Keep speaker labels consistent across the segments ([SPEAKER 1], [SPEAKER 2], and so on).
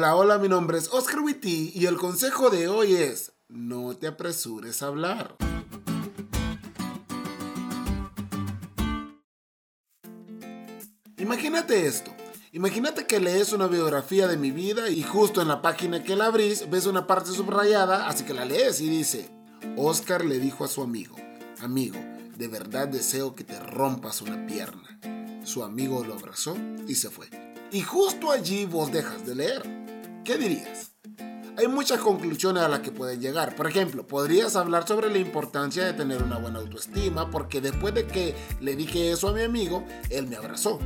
[SPEAKER 1] Hola, hola, mi nombre es Oscar Witty y el consejo de hoy es, no te apresures a hablar. Imagínate esto. Imagínate que lees una biografía de mi vida y justo en la página que la abrís ves una parte subrayada, así que la lees y dice, Oscar le dijo a su amigo, amigo, de verdad deseo que te rompas una pierna. Su amigo lo abrazó y se fue. Y justo allí vos dejas de leer. ¿Qué dirías? Hay muchas conclusiones a las que puedes llegar. Por ejemplo, podrías hablar sobre la importancia de tener una buena autoestima porque después de que le dije eso a mi amigo, él me abrazó.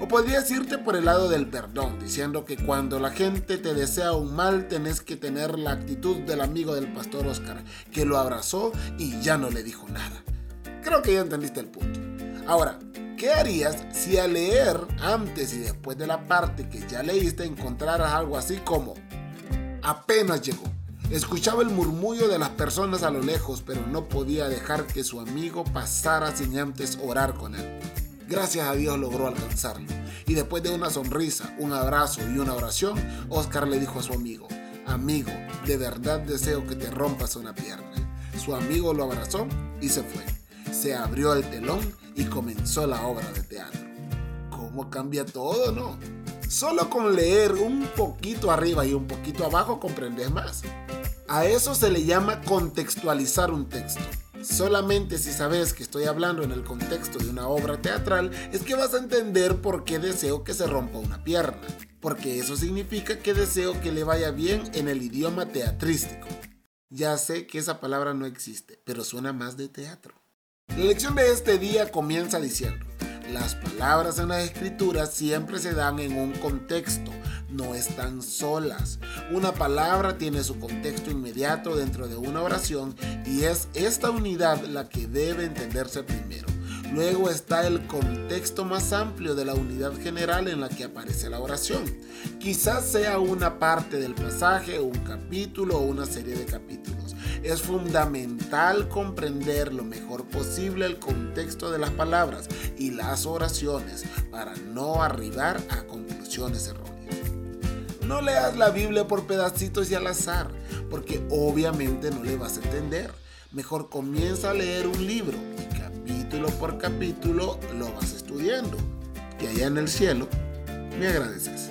[SPEAKER 1] O podrías irte por el lado del perdón, diciendo que cuando la gente te desea un mal, tenés que tener la actitud del amigo del pastor Oscar, que lo abrazó y ya no le dijo nada. Creo que ya entendiste el punto. Ahora, ¿qué harías si al leer antes y después de la parte que ya leíste encontraras algo así como Apenas llegó. Escuchaba el murmullo de las personas a lo lejos, pero no podía dejar que su amigo pasara sin antes orar con él. Gracias a Dios logró alcanzarlo. Y después de una sonrisa, un abrazo y una oración, Oscar le dijo a su amigo, amigo, de verdad deseo que te rompas una pierna. Su amigo lo abrazó y se fue. Se abrió el telón y comenzó la obra de teatro. ¿Cómo cambia todo, no? Solo con leer un poquito arriba y un poquito abajo comprendes más. A eso se le llama contextualizar un texto. Solamente si sabes que estoy hablando en el contexto de una obra teatral, es que vas a entender por qué deseo que se rompa una pierna. Porque eso significa que deseo que le vaya bien en el idioma teatrístico. Ya sé que esa palabra no existe, pero suena más de teatro. La lección de este día comienza diciendo, las palabras en las escrituras siempre se dan en un contexto, no están solas. Una palabra tiene su contexto inmediato dentro de una oración y es esta unidad la que debe entenderse primero. Luego está el contexto más amplio de la unidad general en la que aparece la oración. Quizás sea una parte del pasaje, un capítulo o una serie de capítulos. Es fundamental comprender lo mejor posible el contexto de las palabras y las oraciones para no arribar a conclusiones erróneas. No leas la Biblia por pedacitos y al azar, porque obviamente no le vas a entender. Mejor comienza a leer un libro capítulo por capítulo lo vas estudiando. Y allá en el cielo me agradeces.